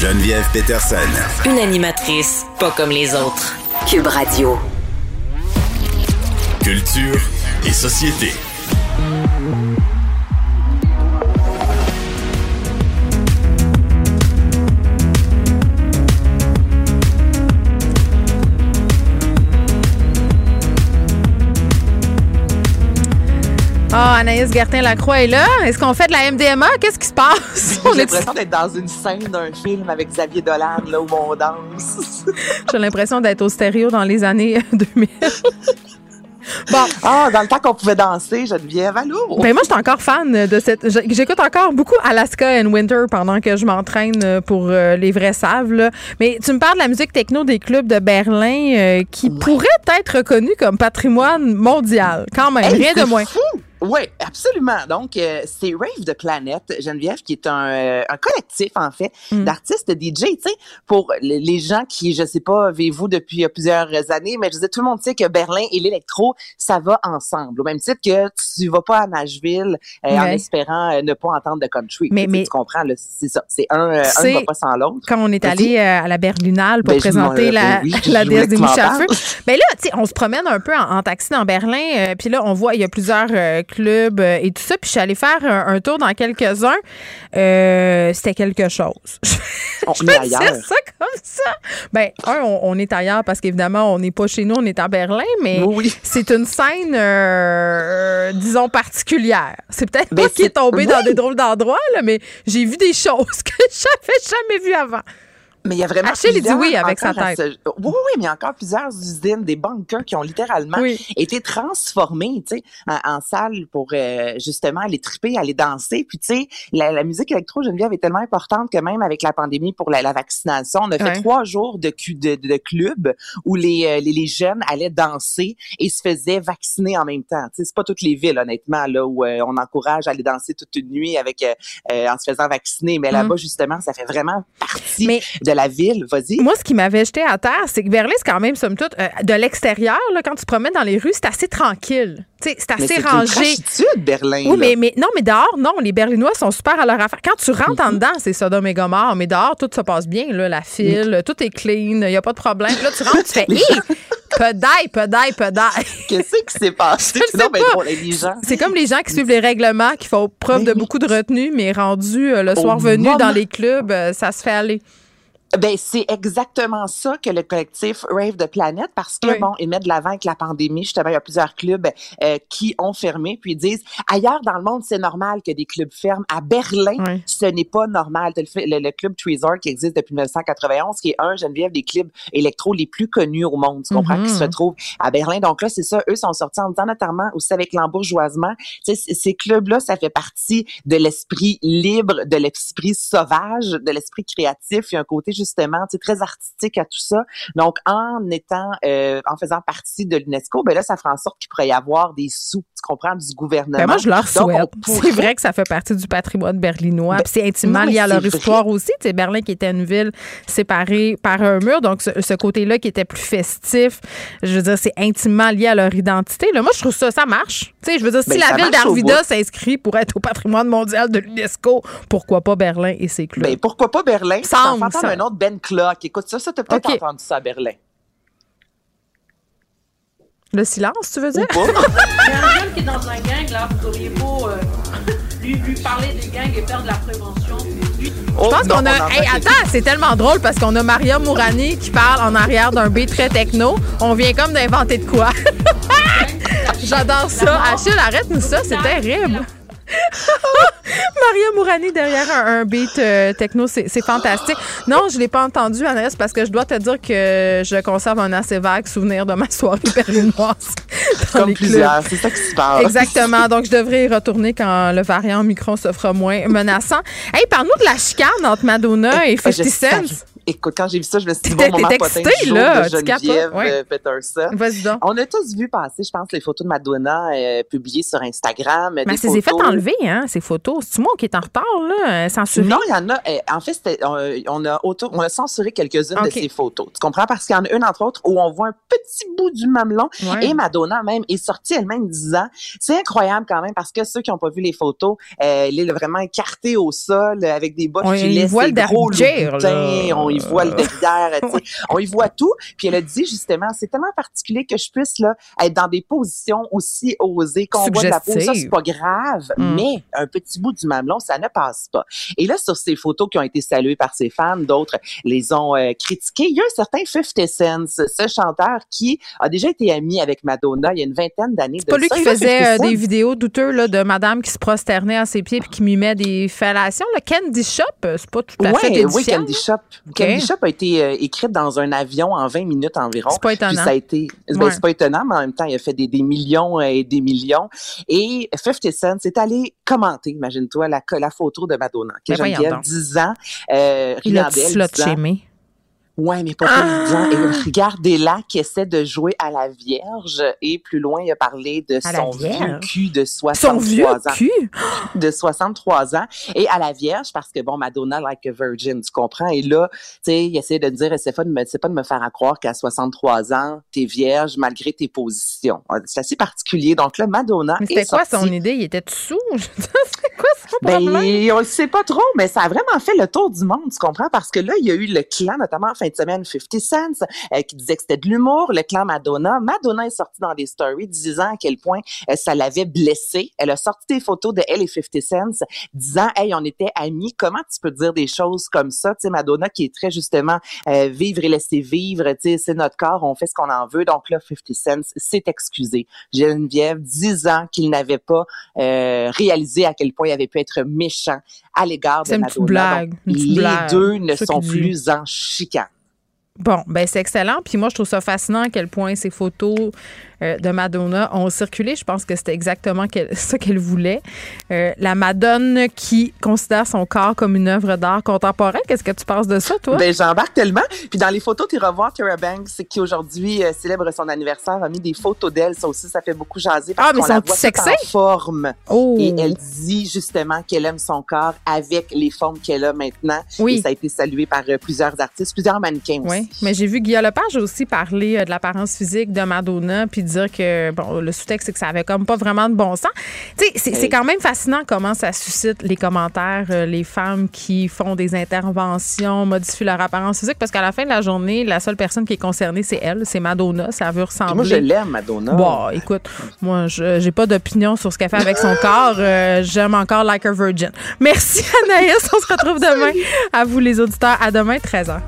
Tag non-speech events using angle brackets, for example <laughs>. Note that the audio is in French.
Geneviève Peterson. Une animatrice pas comme les autres. Cube Radio. Culture et société. Ah, Anaïs Gertin-Lacroix est là. Est-ce qu'on fait de la MDMA? Qu'est-ce qui se passe? <laughs> J'ai l'impression d'être dans une scène d'un film avec Xavier Dolan, là où on danse. <laughs> J'ai l'impression d'être au stéréo dans les années 2000. <laughs> Bon. Ah, dans le temps qu'on pouvait danser, Geneviève, allô? Ben moi, je suis encore fan de cette. J'écoute encore beaucoup Alaska and Winter pendant que je m'entraîne pour euh, les vrais saves. Là. Mais tu me parles de la musique techno des clubs de Berlin euh, qui pourrait être reconnue comme patrimoine mondial. Quand même, rien de moins. Fou. Oui, absolument. Donc, euh, c'est Rave de Planète, Geneviève, qui est un, euh, un collectif, en fait, mm. d'artistes DJ, tu sais, pour les gens qui, je sais pas, avez-vous depuis plusieurs années, mais je disais, tout le monde sait que Berlin et l'électro, ça va ensemble. Au même titre que tu vas pas à Nashville euh, en espérant ne pas entendre de country. Mais, mais tu comprends, c'est ça. C'est un, un ne va pas sans l'autre. Quand on est allé à la Berlinale pour ben, présenter la, ben <laughs> la déesse des mouches à feu, ben là, tu sais, on se promène un peu en, taxi dans Berlin, puis là, on voit, il y a plusieurs club euh, et tout ça. Puis je suis allée faire un, tour dans quelques-uns. Euh, c'était quelque chose. <laughs> on est ailleurs. ça comme ça. Ben, un, on, est ailleurs parce qu'évidemment, on n'est pas chez nous, on est à Berlin, mais c'est une scène, euh, disons, particulière. C'est peut-être ben, pas qui est tombé dans des drôles d'endroits, mais j'ai vu des choses <laughs> que j'avais jamais vues avant. Mais il y a vraiment Achille dit oui avec sa tête. Oui, oui, mais il y a encore plusieurs usines, des bunkers qui ont littéralement été transformés, tu sais, en, salle pour euh, justement aller triper, aller danser. Puis tu sais, la, musique électro Geneviève est tellement importante que même avec la pandémie pour la, vaccination, on a fait trois jours de, de, de, club où les, euh, les, les, jeunes allaient danser et se faisaient vacciner en même temps. Tu sais, c'est pas toutes les villes honnêtement là où euh, on encourage à aller danser toute une nuit avec en se faisant vacciner, mais là-bas mm. justement, ça fait vraiment partie de la ville. Vas-y. Moi, ce qui m'avait jeté à terre, c'est que Berlin, c'est quand même, somme toute, euh, de l'extérieur, quand tu te promènes dans les rues, c'est assez tranquille. C'est assez rangé. C'est Berlin. Oui, mais, mais, non, mais dehors, non, les Berlinois sont super à leur affaire. Quand tu rentres en mhm. dedans, c'est Sodome et Gomorre, mais dehors, tout se passe bien, là, la file, tout est clean, il n'y a pas de problème. là, tu rentres, tu fais, <laughs> hé, pedaille, pedaille, pedaille. Qu'est-ce qui s'est passé? <laughs> C'est comme les gens qui suivent les règlements, qui font preuve de beaucoup de retenue, mais rendus euh, le soir venu dans les clubs, euh, ça se fait aller. Ben c'est exactement ça que le collectif Rave de Planète parce que bon ils mettent de l'avant avec la pandémie. Justement il y a plusieurs clubs euh, qui ont fermé puis ils disent ailleurs dans le monde c'est normal que des clubs ferment. À Berlin ce n'est pas normal. Le, le, club Treasure qui existe depuis 1991 qui est un Geneviève des clubs électro les plus connus au monde tu comprends qui se mm-hmm. trouve à Berlin. Donc là c'est ça eux sont sortis en disant notamment aussi avec l'embourgeoisement ces clubs là ça fait partie de l'esprit libre de l'esprit sauvage de l'esprit créatif. Il y a un côté justement, tu très artistique à tout ça. Donc, en étant, euh, en faisant partie de l'UNESCO, ben là, ça fera en sorte qu'il pourrait y avoir des sous, tu comprends, du gouvernement. Ben moi, je leur souhaite. C'est vrai que ça fait partie du patrimoine berlinois. Ben, c'est intimement lié à leur histoire aussi. Tu Berlin qui était une ville séparée par un mur. Donc, ce, côté-là qui était plus festif, je veux dire, c'est intimement lié à leur identité. Là, moi, je trouve ça, ça marche. Tu sais, je veux dire, si ben, la ville d'Arvida s'inscrit pour être au patrimoine mondial de l'UNESCO, pourquoi pas Berlin et ses clubs? Pourquoi pas Berlin? Sans un autre Ben Clock. Écoute ça, ça t'as peut-être entendu ça à Berlin. Le silence, tu veux dire? <laughs> Il y a un jeune qui est dans un gang, là, vous auriez beau euh, lui, lui, parler des gangs et faire de la prévention. Je pense qu'on a. Hey, attends, c'est tellement drôle parce qu'on a Maria Mourani qui parle en arrière d'un beat très techno. On vient comme d'inventer de quoi. <laughs> J'adore ça. Achille, arrête-nous ça, c'est terrible. <laughs> <laughs> Maria Mourani derrière un, beat euh, techno, c'est fantastique. Non, je l'ai pas entendu, Anaïs, parce que je dois te dire que je conserve un assez vague souvenir de ma <laughs> soirée berlinoise. Comme plusieurs, c'est ça qui se passe. Exactement. Donc, je devrais y retourner quand le variant Micron se fera moins menaçant. Hey, parle-nous de la chicane entre Madonna et 50 Cent. Écoute, quand j'ai vu ça, je me suis dit, bon moment potin du jour de Geneviève ouais. euh, Peterson. Vas-y donc. On a tous vu passer, je pense, les photos de Madonna euh, publiées sur Instagram. Mais elle s'est fait enlever, hein, ces photos. C'est-tu moi qui est en retard, là? euh, Censuré? Non, il y en a. euh, en fait, c'était, euh, on, a auto- on a censuré quelques-unes de ces photos. Tu comprends? Parce qu'il y en a une, entre autres, où on voit un petit bout du mamelon. Ouais. Et Madonna même est sortie elle-même disant, c'est incroyable quand même parce que ceux qui n'ont pas vu les photos, euh, elle est vraiment écartée au sol avec des bottes ses le gros là. on y voit le derrière, tu sais, <laughs> on y voit tout. Puis elle a dit justement, c'est tellement particulier que je puisse là être dans des positions aussi osées qu'on voit de la peau. Ça, c'est pas grave, Mm. mais un petit bout du mamelon, ça ne passe pas. Et là, sur ces photos qui ont été saluées par ses fans, d'autres les ont euh, critiquées. Il y a un certain 50 Cent, ce chanteur qui a déjà été ami avec Madonna il y a une vingtaine d'années. C'est pas lui ça. qui Et faisait 50 euh, des vidéos douteuses là, de madame qui se prosternait à ses pieds puis qui mimait des fellations. Le Candy Shop, euh, c'est pas tout à fait Ouais, oui, édifiant. Candy Shop. Candy Shop a été euh, écrite dans un avion en 20 minutes environ. C'est pas étonnant. Puis ça a été, ben, Ouais. c'est pas étonnant, mais en même temps, il a fait des, des millions euh, et des millions. Et 50 Cent s'est allé commenter, imagine-toi, la, la photo de Madonna. Geneviève, donc. 10 ans, euh, Il a riant d'elle, slut 10 ans. Ouais, mais pas disant. Et regardez-là qui essaie de jouer à la Vierge. Et plus loin, il a parlé de À son vieux cul de Son 63 vieux ans. cul? De 63 ans. Et à la Vierge, parce que bon, Madonna, like a virgin, tu comprends? Et là, tu sais, il essaie de dire, c'est pas de me, c'est pas de me faire à croire qu'à 63 ans, t'es vierge malgré tes positions. C'est assez particulier. Donc là, Madonna Mais c'était quoi sortie. son idée? Il était sous? <laughs> Quoi problème? Ben, on le sait pas trop, mais ça a vraiment fait le tour du monde, tu comprends? Parce que là, il y a eu le clan, notamment en fin de semaine, 50 Cent, euh, qui disait que c'était de l'humour, le clan Madonna. Madonna est sortie dans des stories disant à quel point euh, ça l'avait blessée. Elle a sorti des photos de elle et 50 Cent disant, hey, on était amis. Comment tu peux dire des choses comme ça? Tu sais, Madonna qui est très justement euh, vivre et laisser vivre, tu sais, c'est notre corps, on fait ce qu'on en veut. Donc là, 50 Cent s'est excusé. Geneviève, 10 ans qu'il n'avait pas euh, réalisé à quel point il avait pu être méchant à l'égard de C'est une petite Madonna. blague, Donc, une les blague. deux ne sont dit. plus en chicane. Bon, ben c'est excellent. Puis moi, je trouve ça fascinant à quel point ces photos de Madonna ont circulé. Je pense que c'était exactement <laughs> ça qu'elle voulait. Euh, la Madone qui considère son corps comme une œuvre d'art contemporain. Qu'est-ce que tu penses de ça, toi? Ben, j'embarque tellement. Puis dans les photos, tu revois Tara Banks, qui aujourd'hui euh, célèbre son anniversaire, a mis des photos d'elle. Ça aussi, ça fait beaucoup jaser. Parce Ah, mais toute sexy? en forme. oh! Et elle dit justement qu'elle aime son corps avec les formes qu'elle a maintenant. Oui. Et ça a été salué par euh, plusieurs artistes, plusieurs mannequins aussi. Oui, mais j'ai vu Guillaume Lepage aussi parler euh, de l'apparence physique de Madonna puis dire que bon le sous-texte c'est que ça avait comme pas vraiment de bon sens. Tu sais, c'est, Hey. quand même fascinant comment ça suscite les commentaires, euh, les femmes qui font des interventions, modifient leur apparence physique parce qu'à la fin de la journée, la seule personne qui est concernée c'est elle, c'est Madonna, ça veut ressembler. moi, je l'aime, Madonna. Bon, écoute, moi, je j'ai pas d'opinion sur ce qu'elle fait avec son corps. Euh, J'aime encore Like a Virgin. Merci, <laughs> Anaïs. On se retrouve demain. À vous, les auditeurs. À demain, 13h.